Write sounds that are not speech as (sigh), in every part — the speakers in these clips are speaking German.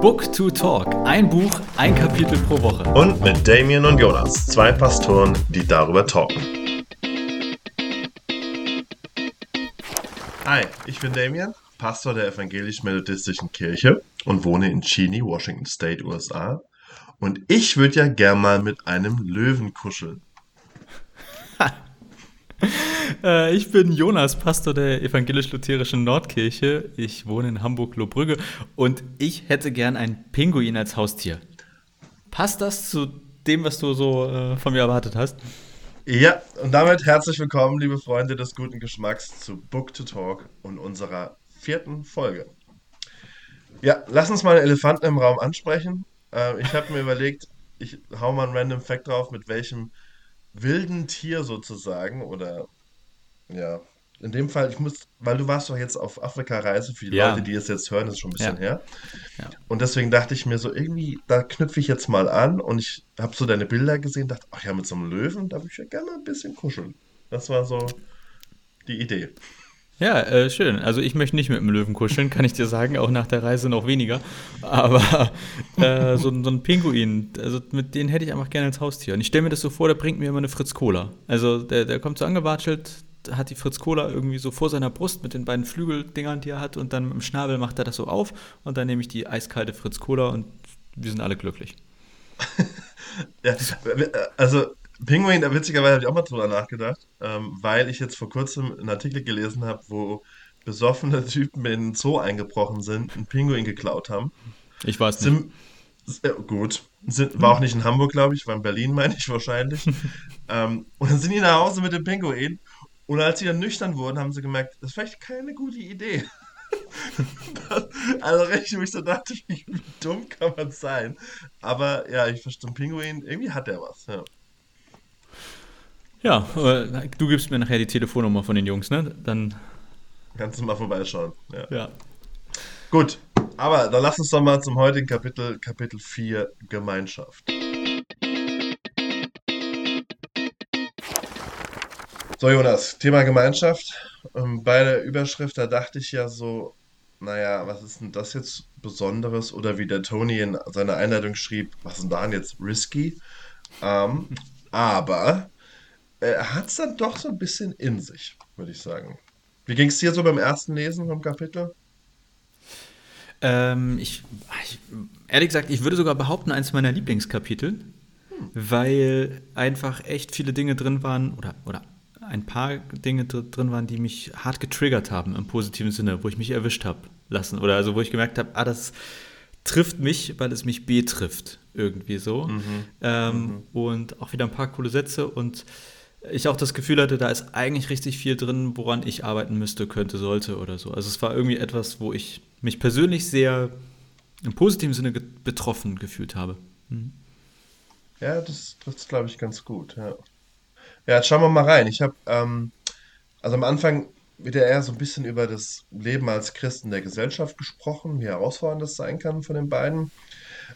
Book to Talk. Ein Buch, ein Kapitel pro Woche. Und mit Damien und Jonas, zwei Pastoren, die darüber talken. Hi, ich bin Damien, Pastor der Evangelisch-Methodistischen Kirche und wohne in Cheney, Washington State, USA. Und ich würde ja gern mal mit einem Löwen kuscheln. (laughs) Äh, ich bin Jonas, Pastor der evangelisch-lutherischen Nordkirche. Ich wohne in Hamburg-Lohbrügge und ich hätte gern ein Pinguin als Haustier. Passt das zu dem, was du so äh, von mir erwartet hast? Ja, und damit herzlich willkommen, liebe Freunde des guten Geschmacks, zu Book to Talk und unserer vierten Folge. Ja, lass uns mal einen Elefanten im Raum ansprechen. Äh, ich habe mir überlegt, ich hau mal einen Random Fact drauf, mit welchem wilden Tier sozusagen oder ja, in dem Fall, ich muss, weil du warst doch jetzt auf Afrika-Reise, für die Ja. Leute, die es jetzt hören, ist schon ein bisschen Ja. her. Ja. Und deswegen dachte ich mir so, irgendwie, da knüpfe ich jetzt mal an und ich habe so deine Bilder gesehen, dachte, ach ja, mit so einem Löwen, da würde ich ja gerne ein bisschen kuscheln. Das war so die Idee. Ja, äh, schön. Also ich möchte nicht mit einem Löwen kuscheln, kann ich dir sagen, auch nach der Reise noch weniger. Aber äh, so, ein- so ein Pinguin, also mit denen hätte ich einfach gerne als Haustier. Und ich stelle mir das so vor, der bringt mir immer eine Fritz Cola. Also der, der kommt so angewatschelt, hat die Fritz Cola irgendwie so vor seiner Brust mit den beiden Flügeldingern, die er hat, und dann mit dem Schnabel macht er das so auf und dann nehme ich die eiskalte Fritz Cola und wir sind alle glücklich. (laughs) Ja, also Pinguin, da witzigerweise habe ich auch mal drüber nachgedacht, ähm, weil ich jetzt vor kurzem einen Artikel gelesen habe, wo besoffene Typen in den Zoo eingebrochen sind, einen Pinguin geklaut haben. Ich weiß nicht. Sind, äh, gut, sind, war auch nicht in Hamburg, glaube ich, war in Berlin, (laughs) meine ich wahrscheinlich. (laughs) ähm, und dann sind die nach Hause mit dem Pinguin und als sie dann nüchtern wurden, haben sie gemerkt, das ist vielleicht keine gute Idee. (laughs) also richtig, wo ich so dachte, wie, wie dumm kann man sein? Aber ja, ich verstehe, ein Pinguin, irgendwie hat der was. Ja. Ja, äh, du gibst mir nachher die Telefonnummer von den Jungs, ne? Dann, Kannst du mal vorbeischauen. Ja. ja. Gut, aber dann lass uns doch mal zum heutigen Kapitel, Kapitel 4, Gemeinschaft. So, Jonas, Thema Gemeinschaft. Ähm, Bei der Überschrift, da dachte ich ja so, naja, was ist denn das jetzt Besonderes? Oder wie der Tony in seiner Einleitung schrieb, was ist denn da jetzt risky? Ähm, aber er hat es dann doch so ein bisschen in sich, würde ich sagen. Wie ging es dir so beim ersten Lesen vom Kapitel? Ähm, ich, ich, ehrlich gesagt, ich würde sogar behaupten, eins meiner Lieblingskapitel, weil einfach echt viele Dinge drin waren, oder, oder ein paar Dinge dr- drin waren, die mich hart getriggert haben im positiven Sinne, wo ich mich erwischt habe lassen. Oder also wo ich gemerkt habe, ah, das trifft mich, weil es mich betrifft, irgendwie so. Ähm, Und auch wieder ein paar coole Sätze und ich auch das Gefühl hatte, da ist eigentlich richtig viel drin, woran ich arbeiten müsste, könnte, sollte oder so. Also es war irgendwie etwas, wo ich mich persönlich sehr im positiven Sinne betroffen gefühlt habe. Mhm. Ja, das trifft glaube ich, ganz gut. Ja. Ja, jetzt schauen wir mal rein. Ich habe, ähm, also am Anfang wird ja eher so ein bisschen über das Leben als Christ in der Gesellschaft gesprochen, wie herausfordernd das sein kann von den beiden.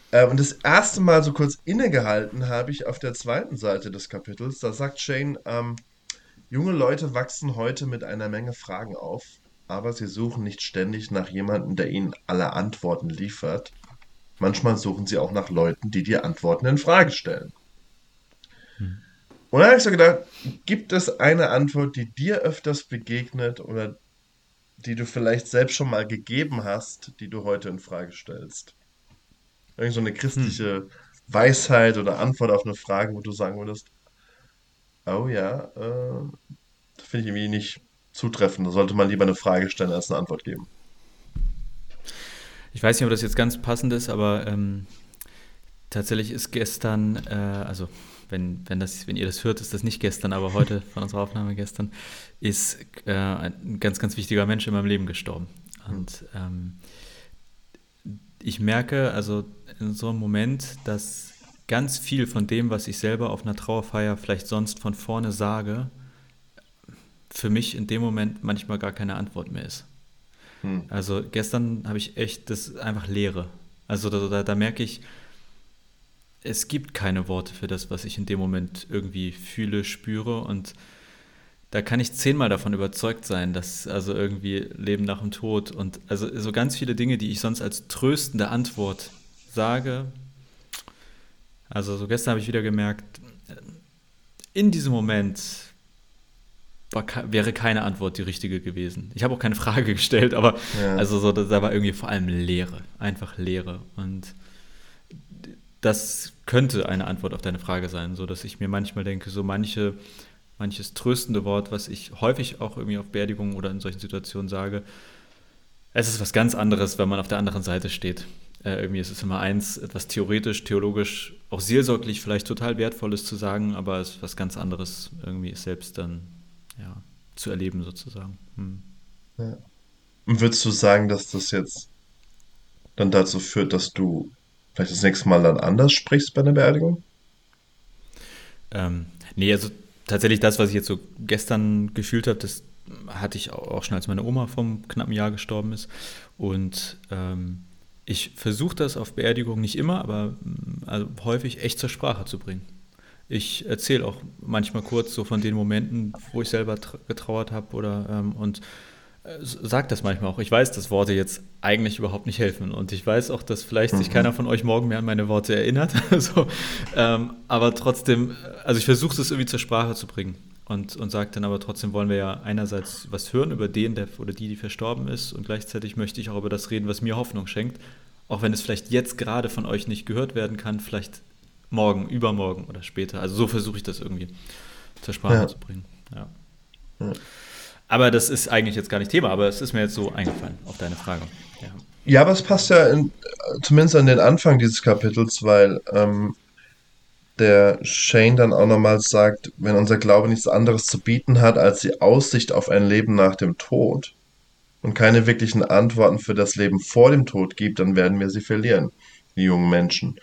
Äh, und das erste Mal so kurz innegehalten habe ich auf der zweiten Seite des Kapitels. Da sagt Shane, ähm, junge Leute wachsen heute mit einer Menge Fragen auf, aber sie suchen nicht ständig nach jemandem, der ihnen alle Antworten liefert. Manchmal suchen sie auch nach Leuten, die die Antworten in Frage stellen. Und da habe ich so gedacht, gibt es eine Antwort, die dir öfters begegnet oder die du vielleicht selbst schon mal gegeben hast, die du heute in Frage stellst? Irgend so eine christliche Weisheit oder Antwort auf eine Frage, wo du sagen würdest, oh ja, äh, das finde ich irgendwie nicht zutreffend. Da sollte man lieber eine Frage stellen, als eine Antwort geben. Ich weiß nicht, ob das jetzt ganz passend ist, aber ähm, tatsächlich ist gestern, äh, also wenn, wenn, das, wenn ihr das hört, ist das nicht gestern, aber heute von unserer Aufnahme gestern, ist äh, ein ganz, ganz wichtiger Mensch in meinem Leben gestorben. Und ähm, ich merke also in so einem Moment, dass ganz viel von dem, was ich selber auf einer Trauerfeier vielleicht sonst von vorne sage, für mich in dem Moment manchmal gar keine Antwort mehr ist. Hm. Also gestern habe ich echt das einfach Leere. Also da, da, da merke ich, es gibt keine Worte für das, was ich in dem Moment irgendwie fühle, spüre und da kann ich zehnmal davon überzeugt sein, dass also irgendwie Leben nach dem Tod und also so ganz viele Dinge, die ich sonst als tröstende Antwort sage. Also so gestern habe ich wieder gemerkt, in diesem Moment war, wäre keine Antwort die richtige gewesen. Ich habe auch keine Frage (laughs) gestellt, aber ja. also so, da war irgendwie vor allem Leere, einfach Leere. Und das könnte eine Antwort auf deine Frage sein, so dass ich mir manchmal denke, so manche, manches tröstende Wort, was ich häufig auch irgendwie auf Beerdigungen oder in solchen Situationen sage, es ist was ganz anderes, wenn man auf der anderen Seite steht. Äh, irgendwie ist es immer eins, etwas theoretisch, theologisch, auch seelsorglich vielleicht total wertvolles zu sagen, aber es ist was ganz anderes, irgendwie selbst dann ja, zu erleben sozusagen. Hm. Ja. Und würdest du sagen, dass das jetzt dann dazu führt, dass du vielleicht das nächste Mal dann anders sprichst bei einer Beerdigung? Ähm, nee, also tatsächlich das, was ich jetzt so gestern gefühlt habe, das hatte ich auch schon, als meine Oma vom knappen Jahr gestorben ist. Und ähm, ich versuche das auf Beerdigung nicht immer, aber also häufig echt zur Sprache zu bringen. Ich erzähle auch manchmal kurz so von den Momenten, wo ich selber getrauert habe oder ähm, und sage das manchmal auch. Ich weiß, dass Worte jetzt eigentlich überhaupt nicht helfen und ich weiß auch, dass vielleicht mhm. sich keiner von euch morgen mehr an meine Worte erinnert. (laughs) so, ähm, aber trotzdem, also ich versuche es irgendwie zur Sprache zu bringen und, und sage dann aber trotzdem wollen wir ja einerseits was hören über den der, oder die, die verstorben ist und gleichzeitig möchte ich auch über das reden, was mir Hoffnung schenkt. Auch wenn es vielleicht jetzt gerade von euch nicht gehört werden kann, vielleicht morgen, übermorgen oder später. Also so versuche ich das irgendwie zur Sprache ja. zu bringen. Ja. ja. Aber das ist eigentlich jetzt gar nicht Thema, aber es ist mir jetzt so eingefallen auf deine Frage. Ja, ja aber es passt ja in, zumindest an den Anfang dieses Kapitels, weil ähm, der Shane dann auch nochmals sagt, wenn unser Glaube nichts anderes zu bieten hat als die Aussicht auf ein Leben nach dem Tod und keine wirklichen Antworten für das Leben vor dem Tod gibt, dann werden wir sie verlieren, die jungen Menschen.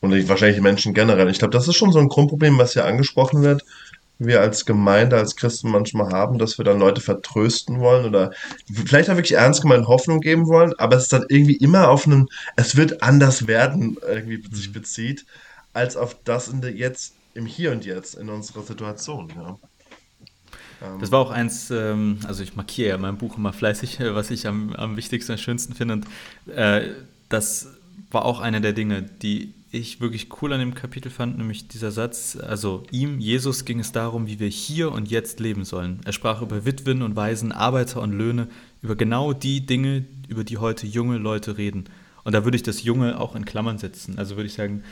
Und wahrscheinlich die Menschen generell. Ich glaube, das ist schon so ein Grundproblem, was hier angesprochen wird, wir als Gemeinde, als Christen manchmal haben, dass wir dann Leute vertrösten wollen oder vielleicht auch wirklich ernst gemeint Hoffnung geben wollen, aber es ist dann irgendwie immer auf einem, es wird anders werden, irgendwie sich mhm. bezieht als auf das in der, jetzt, im Hier und Jetzt, in unserer Situation. Ja. Ähm. Das war auch eins, ähm, also ich markiere ja in meinem Buch immer fleißig, (laughs) was ich am, am wichtigsten und schönsten finde. Und äh, das war auch eine der Dinge, die ich wirklich cool an dem Kapitel fand, nämlich dieser Satz, also ihm, Jesus, ging es darum, wie wir hier und jetzt leben sollen. Er sprach über Witwen und Waisen, Arbeiter und Löhne, über genau die Dinge, über die heute junge Leute reden. Und da würde ich das Junge auch in Klammern setzen. Also würde ich sagen,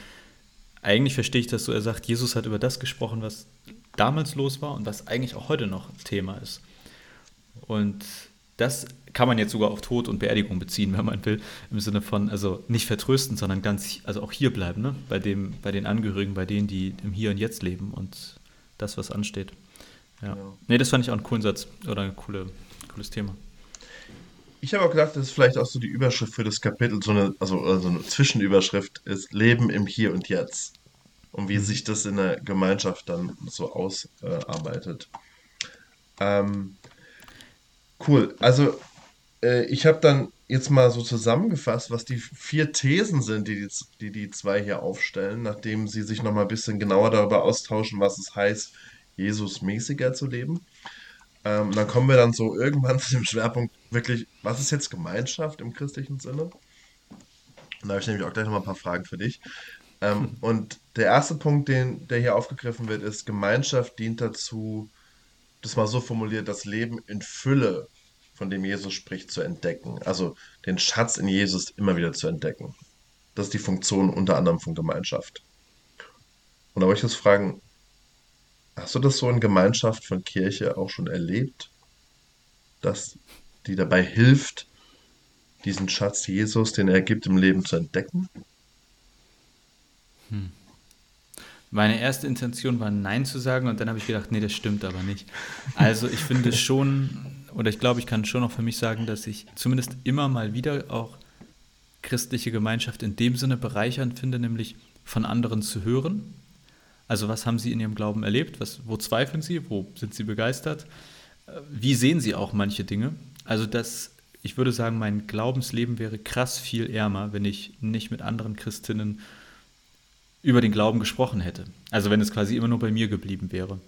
eigentlich verstehe ich das so, er sagt, Jesus hat über das gesprochen, was damals los war und was eigentlich auch heute noch Thema ist. Und das kann man jetzt sogar auf Tod und Beerdigung beziehen, wenn man will, im Sinne von, also nicht vertrösten, sondern ganz, also auch hier bleiben, ne? bei, dem, bei den Angehörigen, bei denen, die im Hier und Jetzt leben und das, was ansteht. Ja. Genau. Nee, das fand ich auch einen coolen Satz oder ein coole, cooles Thema. Ich habe auch gedacht, das ist vielleicht auch so die Überschrift für das Kapitel, so eine, also, also eine Zwischenüberschrift ist Leben im Hier und Jetzt. Und wie mhm. sich das in der Gemeinschaft dann so ausarbeitet. Äh, ähm, cool. Also, äh, ich habe dann jetzt mal so zusammengefasst, was die vier Thesen sind, die die, die, die zwei hier aufstellen, nachdem sie sich nochmal ein bisschen genauer darüber austauschen, was es heißt, Jesus mäßiger zu leben. Ähm, dann kommen wir dann so irgendwann (laughs) zu dem Schwerpunkt wirklich, was ist jetzt Gemeinschaft im christlichen Sinne? Und da habe ich nämlich auch gleich nochmal ein paar Fragen für dich. Ähm, hm. (laughs) Und der erste Punkt, den, der hier aufgegriffen wird, ist, Gemeinschaft dient dazu, das mal so formuliert, das Leben in Fülle, von dem Jesus spricht, zu entdecken. Also den Schatz in Jesus immer wieder zu entdecken. Das ist die Funktion unter anderem von Gemeinschaft. Und da wollte ich jetzt fragen, Hast du das so in Gemeinschaft von Kirche auch schon erlebt, dass die dabei hilft, diesen Schatz Jesus, den er gibt, im Leben zu entdecken? Hm. Meine erste Intention war Nein zu sagen und dann habe ich gedacht, nee, das stimmt aber nicht. Also ich finde schon, oder ich glaube, ich kann schon auch für mich sagen, dass ich zumindest immer mal wieder auch christliche Gemeinschaft in dem Sinne bereichernd finde, nämlich von anderen zu hören also was haben Sie in Ihrem Glauben erlebt? Was, wo zweifeln Sie? Wo sind Sie begeistert? Wie sehen Sie auch manche Dinge? Also das, ich würde sagen, mein Glaubensleben wäre krass viel ärmer, wenn ich nicht mit anderen Christinnen über den Glauben gesprochen hätte. Also wenn es quasi immer nur bei mir geblieben wäre.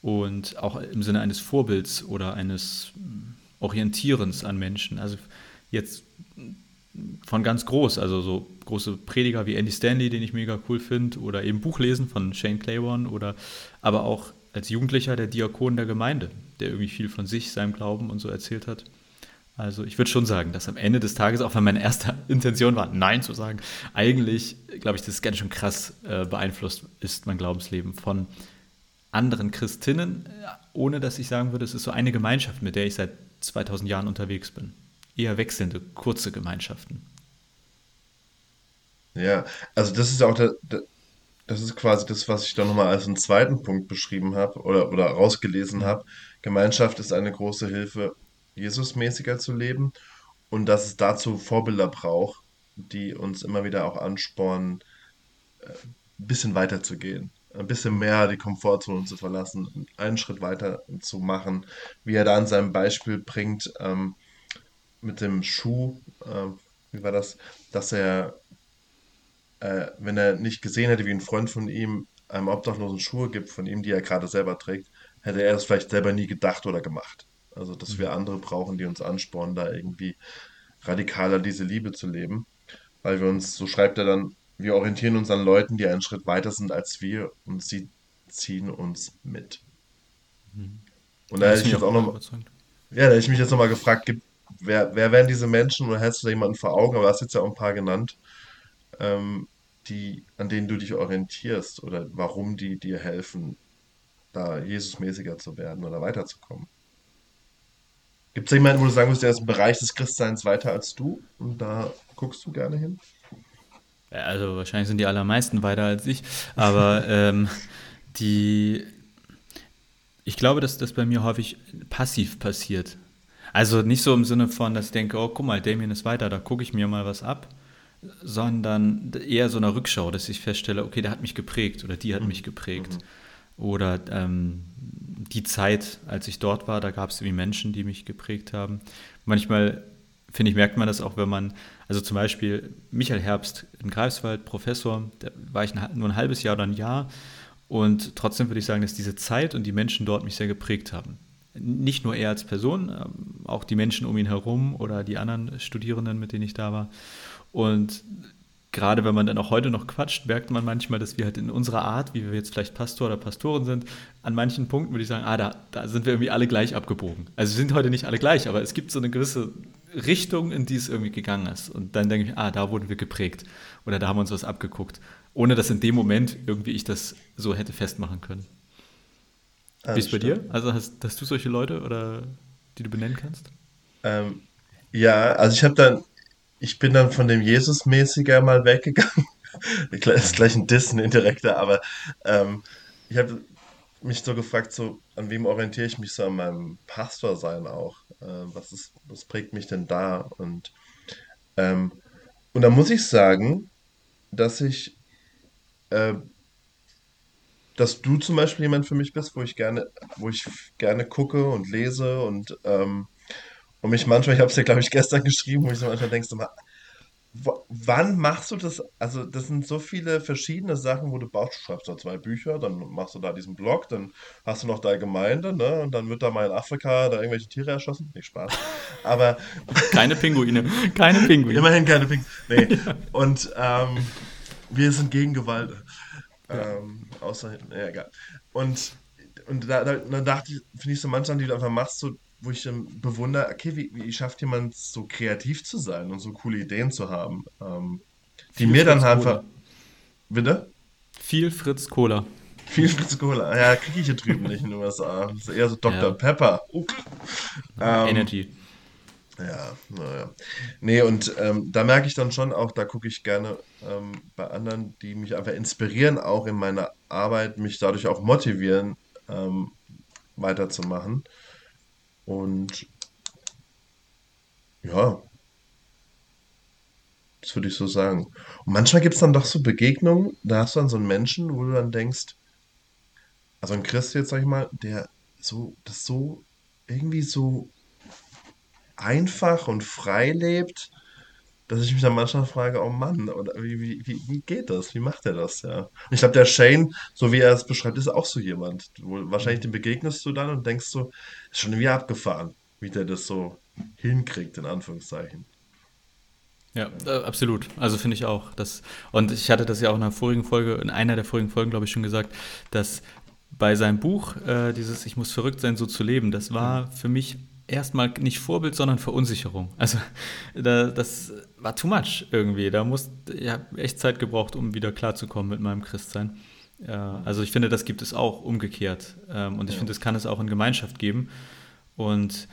und auch im Sinne eines Vorbilds oder eines Orientierens an Menschen. Also jetzt von ganz groß, also so große Prediger wie Andy Stanley, den ich mega cool finde, oder eben Buchlesen von Shane Claiborne oder aber auch als Jugendlicher der Diakon der Gemeinde, der irgendwie viel von sich, seinem Glauben und so erzählt hat. Also ich würde schon sagen, dass am Ende des Tages, auch wenn meine erste (laughs) Intention war, Nein zu sagen, eigentlich, glaube ich, das ganz schön krass äh, beeinflusst ist mein Glaubensleben von anderen Christinnen, ohne dass ich sagen würde, es ist so eine Gemeinschaft, mit der ich seit 2000 Jahren unterwegs bin. Eher wechselnde, kurze Gemeinschaften. Ja, also das ist auch der, der das ist quasi das, was ich dann nochmal als einen zweiten Punkt beschrieben habe oder, oder rausgelesen habe. Gemeinschaft ist eine große Hilfe, Jesusmäßiger zu leben und dass es dazu Vorbilder braucht, die uns immer wieder auch anspornen, äh, ein bisschen weiter zu gehen, ein bisschen mehr die Komfortzone zu verlassen, einen Schritt weiter zu machen, wie er da an seinem Beispiel bringt ähm, mit dem Schuh, äh, wie war das, dass er äh, wenn er nicht gesehen hätte, wie ein Freund von ihm einem Obdachlosen Schuhe gibt, von ihm, die er gerade selber trägt, hätte er das vielleicht selber nie gedacht oder gemacht. Also, dass wir andere brauchen, die uns anspornen, da irgendwie radikaler diese Liebe zu leben. Weil wir uns, so schreibt er dann, wir orientieren uns an Leuten, die einen Schritt weiter sind als wir und sie ziehen uns mit. Mhm. Und da hätte ich jetzt auch noch, ja, da hätte ich mich jetzt nochmal gefragt, gibt, wer, wer wären diese Menschen oder hättest du da jemanden vor Augen, aber du hast jetzt ja auch ein paar genannt, ähm, die, an denen du dich orientierst oder warum die dir helfen, da Jesusmäßiger zu werden oder weiterzukommen? Gibt es jemanden, wo du sagen musst, der ist im Bereich des Christseins weiter als du und da guckst du gerne hin? Also wahrscheinlich sind die allermeisten weiter als ich, aber (laughs) ähm, die, ich glaube, dass das bei mir häufig passiv passiert. Also nicht so im Sinne von, dass ich denke, oh guck mal, Damien ist weiter, da gucke ich mir mal was ab, sondern eher so eine Rückschau, dass ich feststelle, okay, der hat mich geprägt oder die hat mhm. mich geprägt. Mhm. Oder ähm, die Zeit, als ich dort war, da gab es irgendwie Menschen, die mich geprägt haben. Manchmal, finde ich, merkt man das auch, wenn man, also zum Beispiel Michael Herbst in Greifswald, Professor, da war ich nur ein halbes Jahr oder ein Jahr. Und trotzdem würde ich sagen, dass diese Zeit und die Menschen dort mich sehr geprägt haben. Nicht nur er als Person, ähm, auch die Menschen um ihn herum oder die anderen Studierenden, mit denen ich da war. Und gerade wenn man dann auch heute noch quatscht, merkt man manchmal, dass wir halt in unserer Art, wie wir jetzt vielleicht Pastor oder Pastoren sind, an manchen Punkten würde ich sagen, ah, da, da sind wir irgendwie alle gleich abgebogen. Also wir sind heute nicht alle gleich, aber es gibt so eine gewisse Richtung, in die es irgendwie gegangen ist. Und dann denke ich, ah, da wurden wir geprägt oder da haben wir uns was abgeguckt. Ohne dass in dem Moment irgendwie ich das so hätte festmachen können. Ah, Wie ist es bei dir? Also hast, hast du solche Leute oder die du benennen kannst? Ähm, ja, also ich habe dann ich bin dann von dem Jesus-mäßiger mal weggegangen. (laughs) Das ist gleich ein Diss, ein indirekter, aber ähm, ich habe mich so gefragt, so, an wem orientiere ich mich so an meinem Pastor sein auch? Äh, was, ist, was prägt mich denn da? Und, ähm, und da muss ich sagen, dass ich, äh, dass du zum Beispiel jemand für mich bist, wo ich gerne, wo ich gerne gucke und lese und ähm, und mich manchmal, ich habe es ja, glaube ich, gestern geschrieben, wo ich so manchmal denkst, so, wann machst du das? Also, das sind so viele verschiedene Sachen, wo du baust. Du schreibst da zwei Bücher, dann machst du da diesen Blog, dann hast du noch deine Gemeinde, ne? Und dann wird da mal in Afrika da irgendwelche Tiere erschossen. Nicht Spaß. Aber. keine Pinguine. Keine Pinguine. Immerhin keine Pinguine. Nee. (laughs) Und ähm, wir sind gegen Gewalt. Ähm, außer, ja, egal. Und, und da, da, da dachte ich, finde ich so manchmal, die du einfach machst, so wo ich dann bewundere, okay, wie, wie schafft jemand so kreativ zu sein und so coole Ideen zu haben, ähm, die Viel mir dann Fritz einfach. Cola. Bitte? Viel Fritz Cola. Viel Fritz Cola. Ja, kriege ich hier drüben nicht in den USA. Das ist eher so Dr. Ja. Pepper. Uh. Ähm, Energy. Ja, naja. Nee, und ähm, da merke ich dann schon auch, da gucke ich gerne ähm, bei anderen, die mich einfach inspirieren, auch in meiner Arbeit, mich dadurch auch motivieren, ähm, weiterzumachen. Und ja, das würde ich so sagen. Und manchmal gibt es dann doch so Begegnungen, da hast du dann so einen Menschen, wo du dann denkst, also ein Christ jetzt, sag ich mal, der so, das so irgendwie so einfach und frei lebt dass ich mich dann manchmal frage, oh Mann, oder wie, wie, wie, geht das? Wie macht er das? Ja. Und ich glaube, der Shane, so wie er es beschreibt, ist auch so jemand. Wo wahrscheinlich dem begegnest du dann und denkst so, ist schon irgendwie abgefahren, wie der das so hinkriegt, in Anführungszeichen. Ja, äh, absolut. Also finde ich auch. Dass, und ich hatte das ja auch in einer vorigen Folge, in einer der vorigen Folgen, glaube ich, schon gesagt, dass bei seinem Buch, äh, dieses Ich muss verrückt sein, so zu leben, das war für mich erstmal nicht Vorbild, sondern Verunsicherung. Also da, das war too much irgendwie. Da muss, ich habe echt Zeit gebraucht, um wieder klarzukommen mit meinem Christsein. Äh, also ich finde, das gibt es auch umgekehrt. Ähm, und ich ja. finde, das kann es auch in Gemeinschaft geben. Und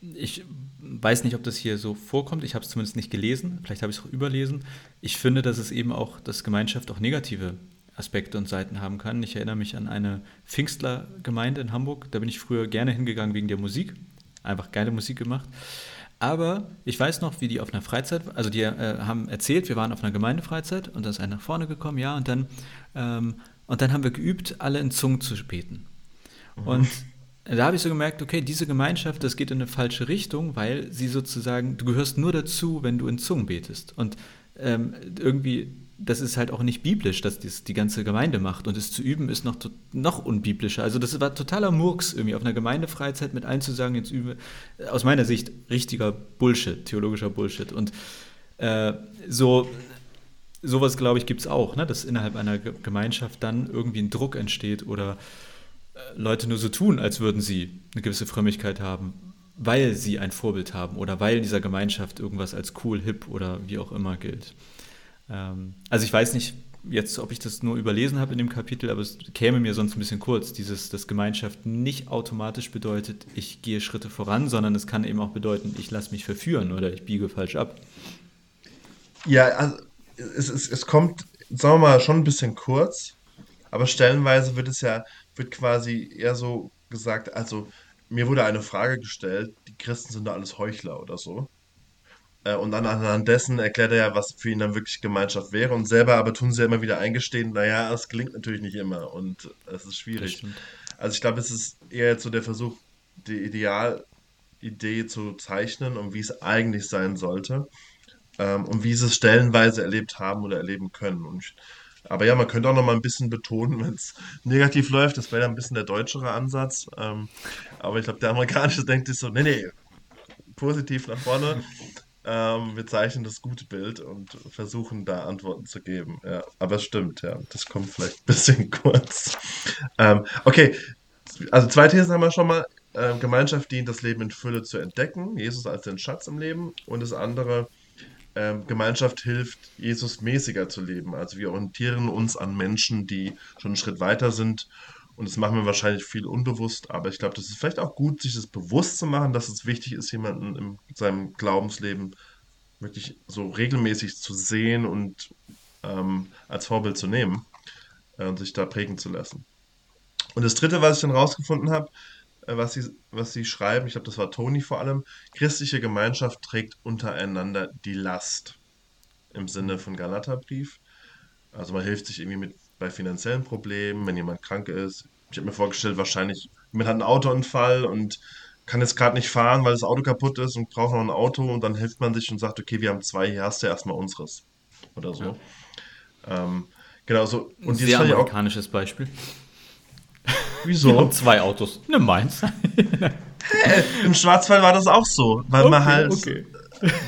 ich weiß nicht, ob das hier so vorkommt. Ich habe es zumindest nicht gelesen. Vielleicht habe ich es auch überlesen. Ich finde, dass es eben auch, dass Gemeinschaft auch negative Aspekte und Seiten haben kann. Ich erinnere mich an eine Pfingstlergemeinde in Hamburg. Da bin ich früher gerne hingegangen wegen der Musik. Einfach geile Musik gemacht. Aber ich weiß noch, wie die auf einer Freizeit, also die äh, haben erzählt, wir waren auf einer Gemeindefreizeit und da ist einer nach vorne gekommen, ja, und dann, ähm, und dann haben wir geübt, alle in Zungen zu beten. Mhm. Und da habe ich so gemerkt, okay, diese Gemeinschaft, das geht in eine falsche Richtung, weil sie sozusagen, du gehörst nur dazu, wenn du in Zungen betest. Und ähm, irgendwie, das ist halt auch nicht biblisch, dass das die ganze Gemeinde macht. Und es zu üben ist noch, noch unbiblischer. Also das war totaler Murks, irgendwie auf einer Gemeindefreizeit mit allen zu sagen, jetzt übe, aus meiner Sicht richtiger Bullshit, theologischer Bullshit. Und äh, so sowas, glaube ich, gibt es auch, ne? dass innerhalb einer Gemeinschaft dann irgendwie ein Druck entsteht oder Leute nur so tun, als würden sie eine gewisse Frömmigkeit haben, weil sie ein Vorbild haben oder weil in dieser Gemeinschaft irgendwas als cool, hip oder wie auch immer gilt. Ähm, also ich weiß nicht jetzt, ob ich das nur überlesen habe in dem Kapitel, aber es käme mir sonst ein bisschen kurz, dieses, dass Gemeinschaft nicht automatisch bedeutet, ich gehe Schritte voran, sondern es kann eben auch bedeuten, ich lasse mich verführen oder ich biege falsch ab. Ja, also es, es, es kommt, sagen wir mal, schon ein bisschen kurz, aber stellenweise wird es ja wird quasi eher so gesagt, also mir wurde eine Frage gestellt, die Christen sind da alles Heuchler oder so. Äh, und dann anhand dessen erklärt er ja, was für ihn dann wirklich Gemeinschaft wäre. Und selber aber tun sie ja immer wieder eingestehen, naja, es gelingt natürlich nicht immer und es ist schwierig. Also ich glaube, es ist eher jetzt so der Versuch, die Idealidee zu zeichnen und wie es eigentlich sein sollte. Ähm, und wie sie es stellenweise erlebt haben oder erleben können. Und ich, aber ja, man könnte auch noch mal ein bisschen betonen, (laughs) wenn es negativ läuft. Das wäre ja ein bisschen der deutschere Ansatz. Ähm, aber ich glaube, der amerikanische (laughs) denkt sich so, nee, nee, positiv nach vorne. Ähm, wir zeichnen das gute Bild und versuchen da Antworten zu geben. Ja, aber es stimmt, ja. Das kommt vielleicht ein bisschen (laughs) kurz. Ähm, okay, also zwei Thesen haben wir schon mal. Ähm, Gemeinschaft dient, das Leben in Fülle zu entdecken. Jesus als den Schatz im Leben. Und das andere, ähm, Gemeinschaft hilft, Jesus mäßiger zu leben. Also wir orientieren uns an Menschen, die schon einen Schritt weiter sind. Und das machen wir wahrscheinlich viel unbewusst, aber ich glaube, das ist vielleicht auch gut, sich das bewusst zu machen, dass es wichtig ist, jemanden in seinem Glaubensleben wirklich so regelmäßig zu sehen und ähm, als Vorbild zu nehmen äh, und sich da prägen zu lassen. Und das Dritte, was ich dann rausgefunden habe, äh, was sie, was sie schreiben, ich glaube, das war Toni vor allem, christliche Gemeinschaft trägt untereinander die Last. Im Sinne von Galaterbrief. Also man hilft sich irgendwie mit bei finanziellen Problemen, wenn jemand krank ist. Ich habe mir vorgestellt, wahrscheinlich, jemand hat einen Autounfall und kann jetzt gerade nicht fahren, weil das Auto kaputt ist und braucht noch ein Auto und dann hilft man sich und sagt, okay, wir haben zwei, hier hast du erstmal unseres. Oder so. Ja. Ähm, genau so. Und Ein sehr amerikanisches auch, Beispiel. Wieso? (laughs) Wir haben zwei Autos. Ne, meins. (laughs) hey, Im Schwarzwald war das auch so, weil okay, man halt, okay.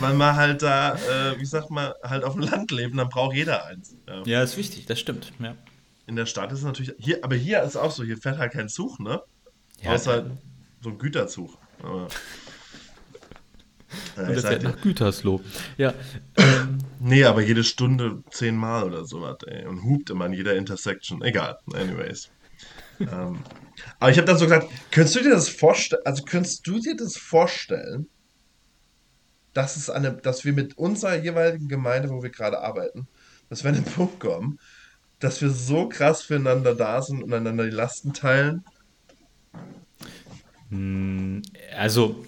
Weil man halt da, äh, wie sagt man, halt auf dem Land lebt, dann braucht jeder eins. Ja. ja, ist wichtig, das stimmt. Ja. In der Stadt ist es natürlich, hier, aber hier ist auch so, hier fährt halt kein Zug, ne? Ja, Außer ja. so ein Güterzug. Aber, (laughs) und das fährt nach Gütersloh. Ja. Ähm. Nee, aber jede Stunde zehnmal oder sowas, ey. Und hupt immer in jeder Intersection. Egal. Anyways ähm, aber ich habe dann so gesagt, könntest du dir das vorstellen, also könntest du dir das vorstellen, dass es eine, dass wir mit unserer jeweiligen Gemeinde, wo wir gerade arbeiten, dass wir an den Punkt kommen, dass wir so krass füreinander da sind und einander die Lasten teilen? Hm, also,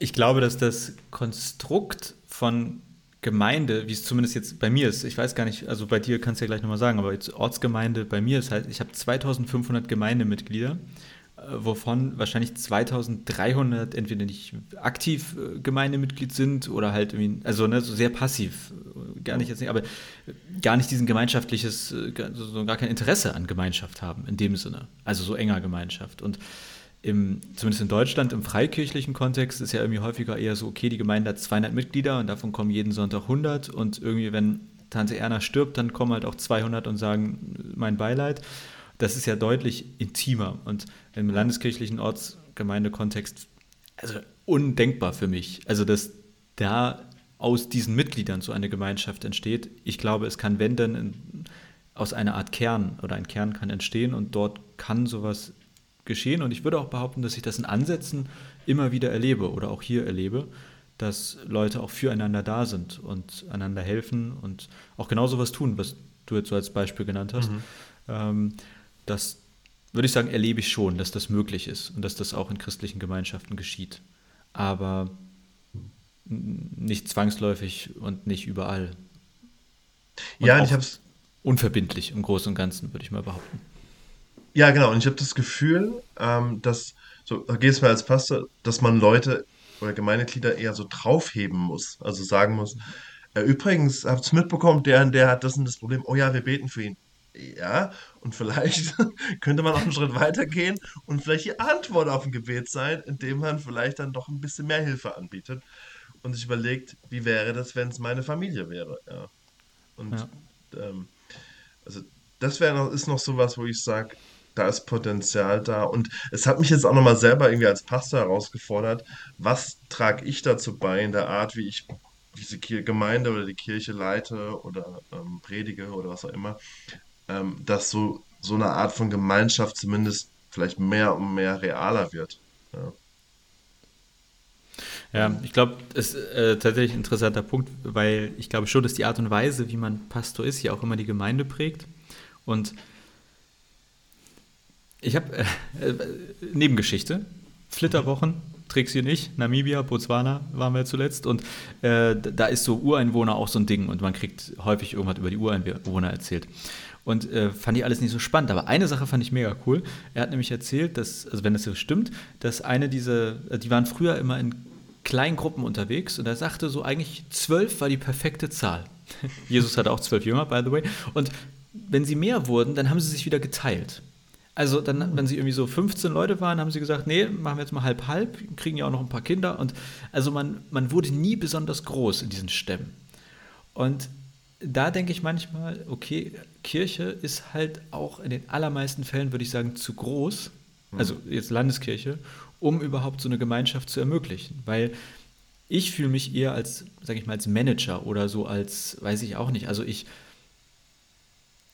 ich glaube, dass das Konstrukt von Gemeinde, wie es zumindest jetzt bei mir ist, ich weiß gar nicht, also bei dir kannst du ja gleich nochmal sagen, aber jetzt Ortsgemeinde, bei mir ist halt, ich habe 2500 Gemeindemitglieder wovon wahrscheinlich 2300 entweder nicht aktiv äh, Gemeindemitglied sind oder halt irgendwie, also ne, so sehr passiv, gar nicht jetzt nicht, aber gar nicht diesen gemeinschaftliches, gar kein Interesse an Gemeinschaft haben in dem Sinne, also so enger Gemeinschaft. Und im, zumindest in Deutschland im freikirchlichen Kontext ist ja irgendwie häufiger eher so, okay, die Gemeinde hat 200 Mitglieder und davon kommen jeden Sonntag 100 und irgendwie, wenn Tante Erna stirbt, dann kommen halt auch 200 und sagen mein Beileid das ist ja deutlich intimer und im landeskirchlichen Ortsgemeindekontext also undenkbar für mich. Also, dass da aus diesen Mitgliedern so eine Gemeinschaft entsteht. Ich glaube, es kann, wenn denn, aus einer Art Kern oder ein Kern kann entstehen und dort kann sowas geschehen. Und ich würde auch behaupten, dass ich das in Ansätzen immer wieder erlebe oder auch hier erlebe, dass Leute auch füreinander da sind und einander helfen und auch genau sowas tun, was du jetzt so als Beispiel genannt hast. Mhm. Ähm, das würde ich sagen, erlebe ich schon, dass das möglich ist und dass das auch in christlichen Gemeinschaften geschieht. Aber nicht zwangsläufig und nicht überall. Und ja, ich habe es. Unverbindlich im Großen und Ganzen, würde ich mal behaupten. Ja, genau. Und ich habe das Gefühl, ähm, dass, so geht es mir als Pastor, dass man Leute oder Gemeindeglieder eher so draufheben muss. Also sagen muss, äh, übrigens, habt ihr mitbekommen, der und der hat das und das Problem. Oh ja, wir beten für ihn ja, und vielleicht (laughs) könnte man auch einen Schritt weitergehen und vielleicht die Antwort auf ein Gebet sein, indem man vielleicht dann doch ein bisschen mehr Hilfe anbietet und sich überlegt, wie wäre das, wenn es meine Familie wäre. Ja. Und ja. Ähm, also das wäre noch, ist noch sowas, wo ich sage, da ist Potenzial da. Und es hat mich jetzt auch nochmal selber irgendwie als Pastor herausgefordert, was trage ich dazu bei in der Art, wie ich diese Gemeinde oder die Kirche leite oder ähm, predige oder was auch immer, ähm, dass so, so eine Art von Gemeinschaft zumindest vielleicht mehr und mehr realer wird. Ja. Ja, ich glaube, das ist äh, tatsächlich ein interessanter Punkt, weil ich glaube schon, dass die Art und Weise, wie man Pastor ist, ja auch immer die Gemeinde prägt. Und ich habe äh, äh, Nebengeschichte, Flitterwochen, Trixie und ich, Namibia, Botswana waren wir zuletzt und äh, da ist so Ureinwohner auch so ein Ding und man kriegt häufig irgendwas über die Ureinwohner erzählt. Und äh, fand ich alles nicht so spannend. Aber eine Sache fand ich mega cool. Er hat nämlich erzählt, dass, also wenn das so stimmt, dass eine dieser, äh, die waren früher immer in kleinen Gruppen unterwegs und er sagte so, eigentlich zwölf war die perfekte Zahl. (laughs) Jesus hatte auch zwölf Jünger, by the way. Und wenn sie mehr wurden, dann haben sie sich wieder geteilt. Also dann, wenn sie irgendwie so 15 Leute waren, haben sie gesagt, nee, machen wir jetzt mal halb halb, kriegen ja auch noch ein paar Kinder. Und also man, man wurde nie besonders groß in diesen Stämmen. Und da denke ich manchmal, okay, Kirche ist halt auch in den allermeisten Fällen, würde ich sagen, zu groß, mhm. also jetzt Landeskirche, um überhaupt so eine Gemeinschaft zu ermöglichen. Weil ich fühle mich eher als, sage ich mal, als Manager oder so als, weiß ich auch nicht. Also ich,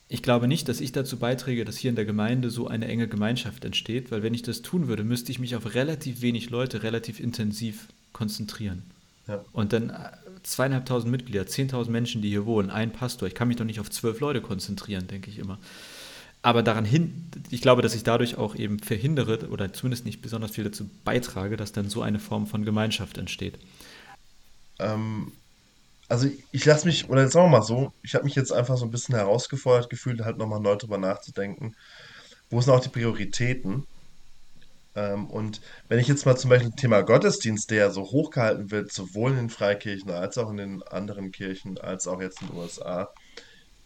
ich glaube nicht, dass ich dazu beiträge, dass hier in der Gemeinde so eine enge Gemeinschaft entsteht, weil wenn ich das tun würde, müsste ich mich auf relativ wenig Leute relativ intensiv konzentrieren. Ja. Und dann zweieinhalbtausend Mitglieder, zehntausend Menschen, die hier wohnen, ein Pastor. Ich kann mich doch nicht auf zwölf Leute konzentrieren, denke ich immer. Aber daran hin, ich glaube, dass ich dadurch auch eben verhindere oder zumindest nicht besonders viel dazu beitrage, dass dann so eine Form von Gemeinschaft entsteht. Ähm, also ich lasse mich, oder jetzt sagen wir mal so, ich habe mich jetzt einfach so ein bisschen herausgefordert gefühlt, halt nochmal neu drüber nachzudenken, wo sind auch die Prioritäten und wenn ich jetzt mal zum Beispiel Thema Gottesdienst, der so hochgehalten wird, sowohl in den Freikirchen als auch in den anderen Kirchen, als auch jetzt in den USA,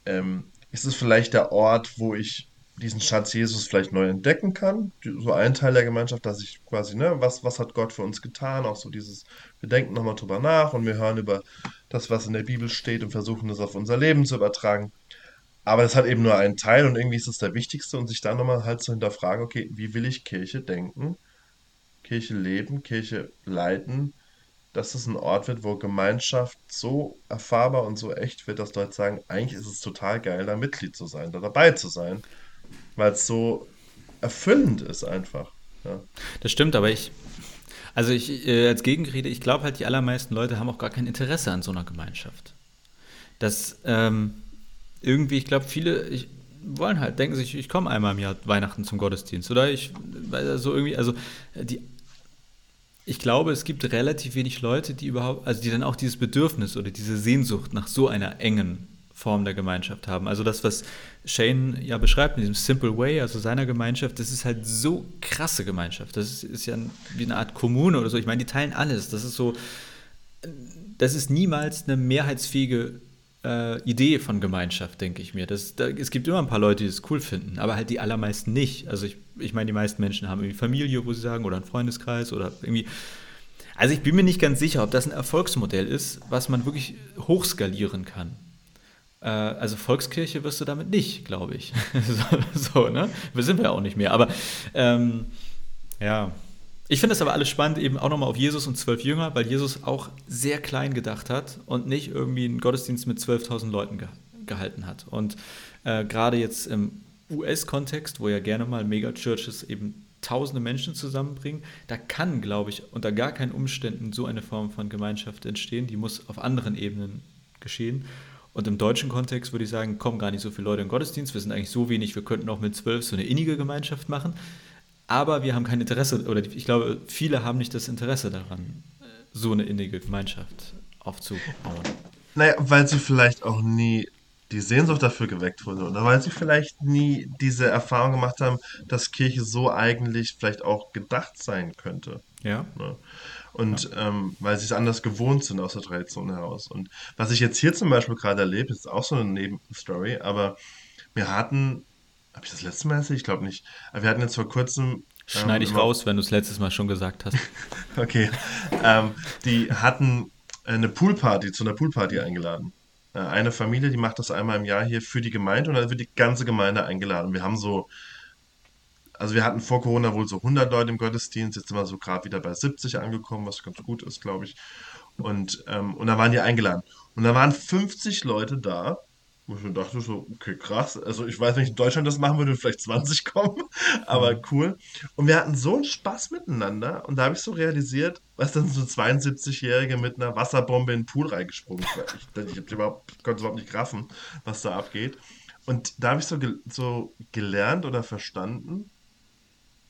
ähm, ist es vielleicht der Ort, wo ich diesen Schatz Jesus vielleicht neu entdecken kann. So ein Teil der Gemeinschaft, dass ich quasi, ne, was, was hat Gott für uns getan? Auch so dieses, wir denken nochmal drüber nach und wir hören über das, was in der Bibel steht und versuchen das auf unser Leben zu übertragen. Aber das hat eben nur einen Teil und irgendwie ist es der wichtigste und sich dann nochmal halt zu hinterfragen, okay, wie will ich Kirche denken, Kirche leben, Kirche leiten, dass es ein Ort wird, wo Gemeinschaft so erfahrbar und so echt wird, dass Leute sagen, eigentlich ist es total geil, da Mitglied zu sein, da dabei zu sein, weil es so erfüllend ist einfach. Ja. Das stimmt, aber ich, also ich äh, als Gegenrede, ich glaube halt, die allermeisten Leute haben auch gar kein Interesse an so einer Gemeinschaft. Das, ähm, irgendwie, ich glaube, viele ich, wollen halt, denken sich, ich komme einmal im Jahr Weihnachten zum Gottesdienst. Oder ich, so irgendwie, also die, ich glaube, es gibt relativ wenig Leute, die überhaupt, also die dann auch dieses Bedürfnis oder diese Sehnsucht nach so einer engen Form der Gemeinschaft haben. Also das, was Shane ja beschreibt in diesem Simple Way, also seiner Gemeinschaft, das ist halt so krasse Gemeinschaft. Das ist, ist ja wie eine Art Kommune oder so. Ich meine, die teilen alles. Das ist so, das ist niemals eine mehrheitsfähige äh, Idee von Gemeinschaft, denke ich mir. Das, da, es gibt immer ein paar Leute, die es cool finden, aber halt die allermeisten nicht. Also ich, ich meine, die meisten Menschen haben irgendwie Familie, wo sie sagen, oder einen Freundeskreis oder irgendwie. Also ich bin mir nicht ganz sicher, ob das ein Erfolgsmodell ist, was man wirklich hochskalieren kann. Äh, also Volkskirche wirst du damit nicht, glaube ich. (laughs) so, ne? Wir sind ja auch nicht mehr. Aber ähm, ja, ich finde es aber alles spannend, eben auch nochmal auf Jesus und zwölf Jünger, weil Jesus auch sehr klein gedacht hat und nicht irgendwie einen Gottesdienst mit 12.000 Leuten ge gehalten hat. Und äh, gerade jetzt im US-Kontext, wo ja gerne mal Megachurches eben tausende Menschen zusammenbringen, da kann, glaube ich, unter gar keinen Umständen so eine Form von Gemeinschaft entstehen. Die muss auf anderen Ebenen geschehen. Und im deutschen Kontext würde ich sagen, kommen gar nicht so viele Leute in den Gottesdienst. Wir sind eigentlich so wenig, wir könnten auch mit zwölf so eine innige Gemeinschaft machen aber wir haben kein Interesse, oder ich glaube, viele haben nicht das Interesse daran, so eine innige Gemeinschaft aufzubauen. Naja, weil sie vielleicht auch nie die Sehnsucht dafür geweckt wurde oder weil sie vielleicht nie diese Erfahrung gemacht haben, dass Kirche so eigentlich vielleicht auch gedacht sein könnte. Ja. Ne? Und ja. ähm, weil sie es anders gewohnt sind aus der Tradition heraus. Und was ich jetzt hier zum Beispiel gerade erlebe, ist auch so eine Nebenstory, aber wir hatten habe ich das letzte Mal erzählt? Ich glaube nicht. Aber wir hatten jetzt vor kurzem. Ähm, Schneide ich raus, wenn du es letztes Mal schon gesagt hast. (laughs) okay. Ähm, die hatten eine Poolparty, zu einer Poolparty eingeladen. Äh, eine Familie, die macht das einmal im Jahr hier für die Gemeinde und dann wird die ganze Gemeinde eingeladen. Wir haben so, also wir hatten vor Corona wohl so 100 Leute im Gottesdienst, jetzt sind wir so gerade wieder bei 70 angekommen, was ganz gut ist, glaube ich. Und, ähm, und da waren die eingeladen. Und da waren 50 Leute da wo ich mir dachte so, okay, krass. Also ich weiß nicht, in Deutschland das machen würde, vielleicht 20 kommen, (laughs) aber mhm. cool. Und wir hatten so einen Spaß miteinander und da habe ich so realisiert, was dann so 72-Jährige mit einer Wasserbombe in den Pool reingesprungen ist. Ich, ich überhaupt, konnte überhaupt nicht graffen, was da abgeht. Und da habe ich so, so gelernt oder verstanden,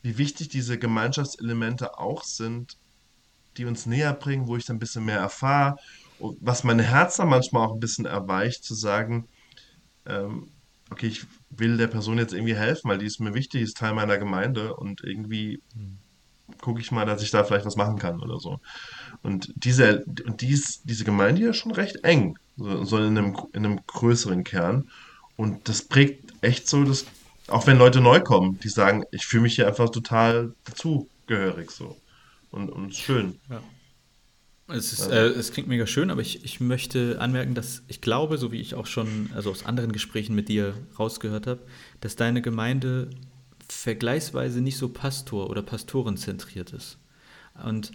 wie wichtig diese Gemeinschaftselemente auch sind, die uns näher bringen, wo ich dann ein bisschen mehr erfahre, was mein Herz dann manchmal auch ein bisschen erweicht, zu sagen, ähm, okay, ich will der Person jetzt irgendwie helfen, weil die ist mir wichtig, ist Teil meiner Gemeinde und irgendwie gucke ich mal, dass ich da vielleicht was machen kann oder so. Und diese, und dies, diese Gemeinde hier ist schon recht eng, so, so in, einem, in einem größeren Kern. Und das prägt echt so, dass, auch wenn Leute neu kommen, die sagen, ich fühle mich hier einfach total dazugehörig so. Und, und schön. Ja. Es, ist, äh, es klingt mega schön, aber ich, ich möchte anmerken, dass ich glaube, so wie ich auch schon also aus anderen Gesprächen mit dir rausgehört habe, dass deine Gemeinde vergleichsweise nicht so Pastor- oder Pastorenzentriert ist. Und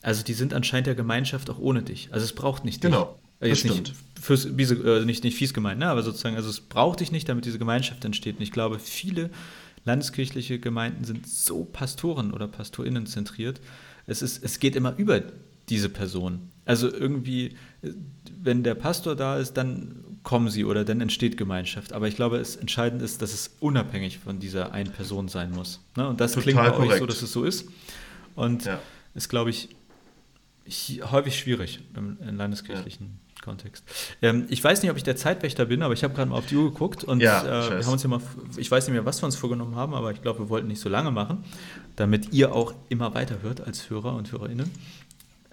also die sind anscheinend der Gemeinschaft auch ohne dich. Also es braucht nicht dich. Genau. Äh, jetzt nicht, fürs, äh, nicht, nicht fies gemeint, ne? aber sozusagen, also es braucht dich nicht, damit diese Gemeinschaft entsteht. Und ich glaube, viele landeskirchliche Gemeinden sind so Pastoren oder Pastorinnen zentriert. Es, ist, es geht immer über diese Person. Also irgendwie, wenn der Pastor da ist, dann kommen sie oder dann entsteht Gemeinschaft. Aber ich glaube, es entscheidend ist, dass es unabhängig von dieser einen Person sein muss. Ne? Und das Total klingt bei korrekt. euch so, dass es so ist. Und ja. ist, glaube ich, häufig schwierig im, im landeskirchlichen ja. Kontext. Ähm, ich weiß nicht, ob ich der Zeitwächter bin, aber ich habe gerade mal auf die Uhr geguckt und ja, äh, wir haben uns ja mal, ich weiß nicht mehr, was wir uns vorgenommen haben, aber ich glaube, wir wollten nicht so lange machen, damit ihr auch immer weiter hört als Hörer und Hörerinnen.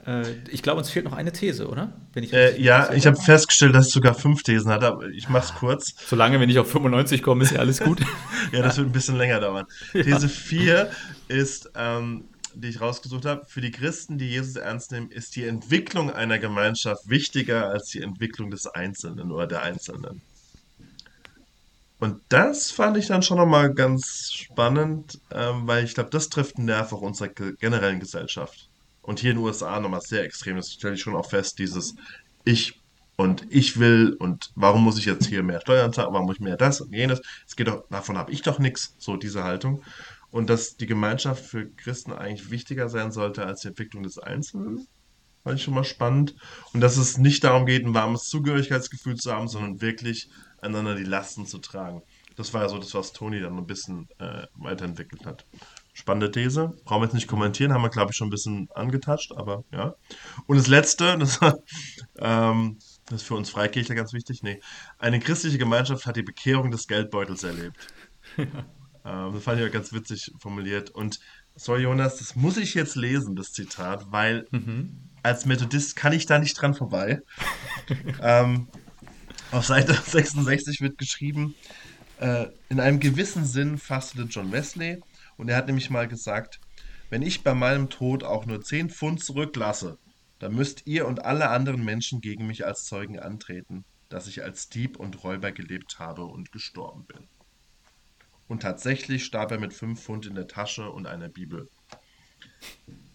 Äh, ich glaube, uns fehlt noch eine These, oder? Ich äh, ja, ich habe festgestellt, dass es sogar fünf Thesen hat, aber ich mache es kurz. Solange wir nicht auf 95 kommen, ist ja alles gut. (laughs) ja, das wird ein bisschen länger dauern. Ja. These 4 ist, ähm, die ich rausgesucht habe, für die Christen, die Jesus ernst nehmen, ist die Entwicklung einer Gemeinschaft wichtiger als die Entwicklung des Einzelnen oder der Einzelnen. Und das fand ich dann schon nochmal ganz spannend, ähm, weil ich glaube, das trifft einen Nerv auch unserer generellen Gesellschaft. Und hier in den USA nochmal sehr extrem. Das stelle ich schon auch fest, dieses Ich und ich will und warum muss ich jetzt hier mehr Steuern zahlen, warum muss ich mehr das und jenes. Es geht doch, davon habe ich doch nichts, so diese Haltung. Und dass die Gemeinschaft für Christen eigentlich wichtiger sein sollte als die Entwicklung des Einzelnen, fand ich schon mal spannend. Und dass es nicht darum geht, ein warmes Zugehörigkeitsgefühl zu haben, sondern wirklich einander die Lasten zu tragen. Das war ja so das, was Toni dann ein bisschen äh, weiterentwickelt hat. Spannende These. Brauchen wir jetzt nicht kommentieren, haben wir, glaube ich, schon ein bisschen angetatscht, aber ja. Und das letzte, (laughs) das ähm, Das ist für uns Freikirchler ganz wichtig. Nee. Eine christliche Gemeinschaft hat die Bekehrung des Geldbeutels erlebt. Ähm, das fand ich auch ganz witzig formuliert. Und sorry, Jonas, das muss ich jetzt lesen, das Zitat, weil mhm. als Methodist kann ich da nicht dran vorbei. (laughs) ähm, auf Seite 66 wird geschrieben, äh, in einem gewissen Sinn fastete John Wesley und er hat nämlich mal gesagt, wenn ich bei meinem Tod auch nur 10 Pfund zurücklasse, dann müsst ihr und alle anderen Menschen gegen mich als Zeugen antreten, dass ich als Dieb und Räuber gelebt habe und gestorben bin. Und tatsächlich starb er mit 5 Pfund in der Tasche und einer Bibel.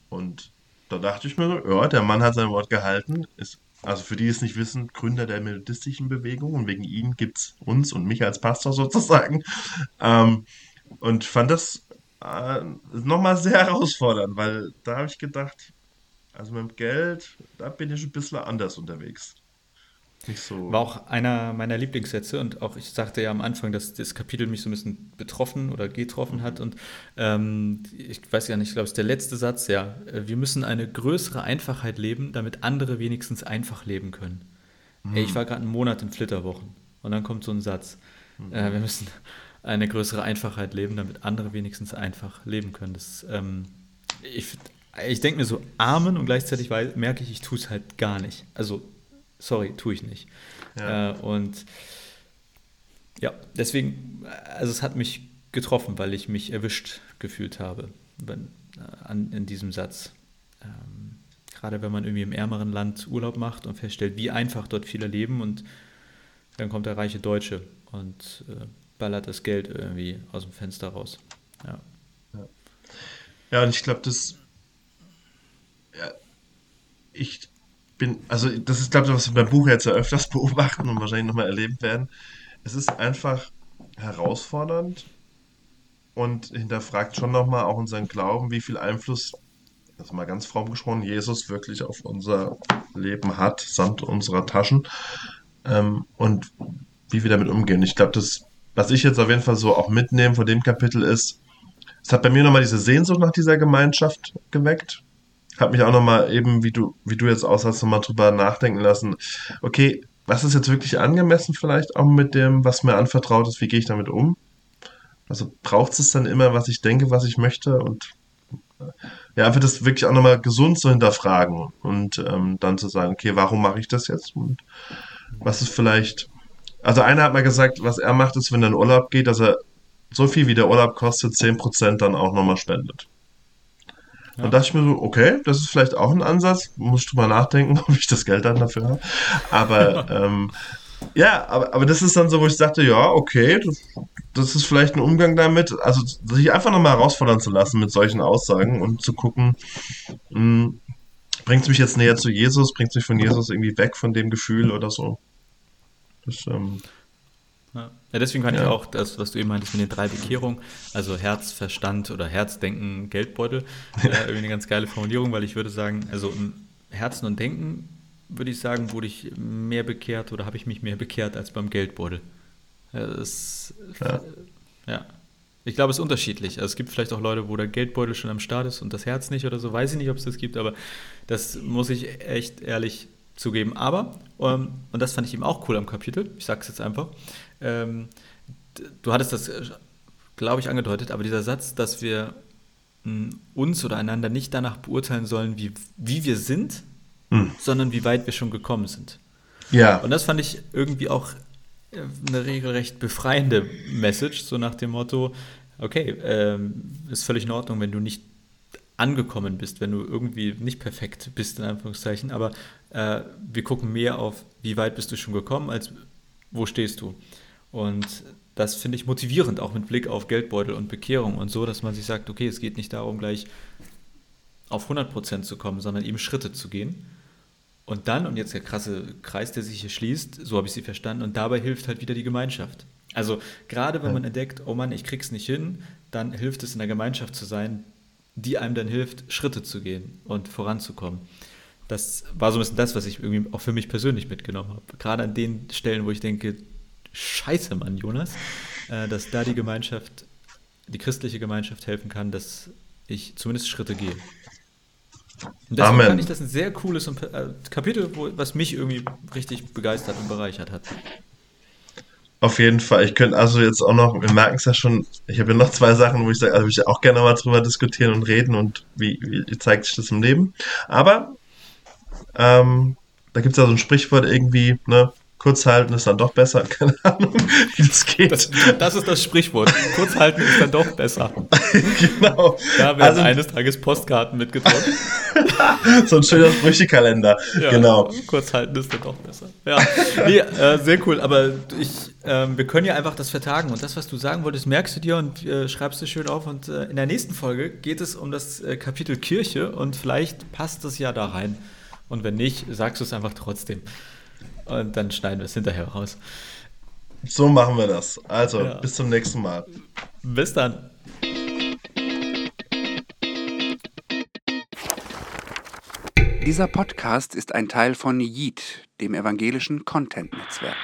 Und da dachte ich mir so, ja, der Mann hat sein Wort gehalten, ist, also für die, die es nicht wissen, Gründer der methodistischen Bewegung und wegen ihm gibt es uns und mich als Pastor sozusagen. Ähm, und fand das äh, nochmal sehr (laughs) herausfordernd, weil da habe ich gedacht, also mit dem Geld, da bin ich ein bisschen anders unterwegs. Nicht so. War auch einer meiner Lieblingssätze und auch ich sagte ja am Anfang, dass das Kapitel mich so ein bisschen betroffen oder getroffen hat und ähm, ich weiß ja nicht, ich glaube, es ist der letzte Satz, ja. Äh, wir müssen eine größere Einfachheit leben, damit andere wenigstens einfach leben können. Mhm. Ey, ich war gerade einen Monat in Flitterwochen und dann kommt so ein Satz. Mhm. Äh, wir müssen eine größere Einfachheit leben, damit andere wenigstens einfach leben können. Das, ähm, ich ich denke mir so Amen und gleichzeitig merke ich, ich tue es halt gar nicht. Also, sorry, tue ich nicht. Ja. Äh, und ja, deswegen, also es hat mich getroffen, weil ich mich erwischt gefühlt habe wenn, äh, an, in diesem Satz. Ähm, gerade wenn man irgendwie im ärmeren Land Urlaub macht und feststellt, wie einfach dort viele leben und dann kommt der reiche Deutsche und äh, ballert das Geld irgendwie aus dem Fenster raus. Ja, ja. ja und ich glaube, das ja, ich bin, also das ist, glaube ich, was wir beim Buch jetzt ja öfters (laughs) beobachten und wahrscheinlich nochmal erleben werden. Es ist einfach herausfordernd und hinterfragt schon nochmal auch unseren Glauben, wie viel Einfluss, also mal ganz fromm gesprochen, Jesus wirklich auf unser Leben hat, samt unserer Taschen ähm, und wie wir damit umgehen. Ich glaube, das, was ich jetzt auf jeden Fall so auch mitnehme von dem Kapitel ist, es hat bei mir nochmal diese Sehnsucht nach dieser Gemeinschaft geweckt hat mich auch nochmal eben, wie du, wie du jetzt aussahst, nochmal drüber nachdenken lassen. Okay, was ist jetzt wirklich angemessen vielleicht auch mit dem, was mir anvertraut ist, wie gehe ich damit um? Also braucht es dann immer, was ich denke, was ich möchte und äh, ja, einfach das wirklich auch nochmal gesund zu hinterfragen und ähm, dann zu sagen, okay, warum mache ich das jetzt? Und was ist vielleicht, also einer hat mal gesagt, was er macht, ist, wenn er in Urlaub geht, dass er so viel wie der Urlaub kostet, 10% dann auch nochmal spendet. Ja. Dann dachte ich mir so, okay, das ist vielleicht auch ein Ansatz. Muss ich drüber nachdenken, (laughs) ob ich das Geld dann dafür habe. Aber (laughs) ähm, ja, aber, aber das ist dann so, wo ich sagte, ja, okay, das, das ist vielleicht ein Umgang damit, also sich einfach nochmal herausfordern zu lassen mit solchen Aussagen und zu gucken, hm, bringt es mich jetzt näher zu Jesus, bringt es mich von Jesus irgendwie weg von dem Gefühl oder so. Das, ähm, ja. ja, deswegen fand ja. ich auch das, was du eben meintest mit den drei Bekehrungen, also Herz, Verstand oder Herz, Denken, Geldbeutel, äh, (laughs) irgendwie eine ganz geile Formulierung, weil ich würde sagen, also im Herzen und Denken würde ich sagen, wurde ich mehr bekehrt oder habe ich mich mehr bekehrt als beim Geldbeutel. Das, ja. ja. Ich glaube, es ist unterschiedlich. Also es gibt vielleicht auch Leute, wo der Geldbeutel schon am Start ist und das Herz nicht oder so. Weiß ich nicht, ob es das gibt, aber das muss ich echt ehrlich zugeben. Aber, ähm, und das fand ich eben auch cool am Kapitel, ich sage es jetzt einfach, ähm, du hattest das, äh, glaube ich, angedeutet, aber dieser Satz, dass wir mh, hm, uns oder einander nicht danach beurteilen sollen, wie, wie wir sind, hm. sondern wie weit wir schon gekommen sind. Ja. Und das fand ich irgendwie auch äh, eine regelrecht befreiende Message, so nach dem Motto, okay, ähm, ist völlig in Ordnung, wenn du nicht angekommen bist, wenn du irgendwie nicht perfekt bist, in Anführungszeichen, aber äh, wir gucken mehr auf, wie weit bist du schon gekommen, als wo stehst du. Und das finde ich motivierend, auch mit Blick auf Geldbeutel und Bekehrung und so, dass man sich sagt, okay, es geht nicht darum, gleich auf 100% zu kommen, sondern eben Schritte zu gehen. Und dann, und jetzt der krasse Kreis, der sich hier schließt, so habe ich sie verstanden, und dabei hilft halt wieder die Gemeinschaft. Also gerade wenn man entdeckt, oh Mann, ich krieg's nicht hin, dann hilft es in der Gemeinschaft zu sein, die einem dann hilft, Schritte zu gehen und voranzukommen. Das war so ein bisschen das, was ich irgendwie auch für mich persönlich mitgenommen habe. Gerade an den Stellen, wo ich denke, scheiße, Mann, Jonas, äh, dass da die Gemeinschaft, die christliche Gemeinschaft helfen kann, dass ich zumindest Schritte gehe. Und deswegen Amen. fand ich das ein sehr cooles äh, Kapitel, wo, was mich irgendwie richtig begeistert und bereichert hat. Auf jeden Fall. Ich könnte also jetzt auch noch, wir merken es ja schon, ich habe ja noch zwei Sachen, wo ich sage, also ich auch gerne mal drüber diskutieren und reden und wie, wie zeigt sich das im Leben. Aber ähm, da gibt es ja so ein Sprichwort irgendwie, ne, kurz halten ist dann doch besser. (laughs) Keine Ahnung, wie das geht. Das, das ist das Sprichwort. kurz halten ist dann doch besser. (laughs) genau. Da werden also, eines Tages Postkarten mitgedruckt. (laughs) so ein schöner Sprüchekalender. Ja, genau. Kurz halten ist dann doch besser. Ja, nee, äh, sehr cool. Aber ich, äh, wir können ja einfach das vertagen. Und das, was du sagen wolltest, merkst du dir und äh, schreibst du schön auf. Und äh, in der nächsten Folge geht es um das äh, Kapitel Kirche. Und vielleicht passt das ja da rein. Und wenn nicht, sagst du es einfach trotzdem. Und dann schneiden wir es hinterher raus. So machen wir das. Also, ja. bis zum nächsten Mal. Bis dann. Dieser Podcast ist ein Teil von Yeet, dem evangelischen Content-Netzwerk.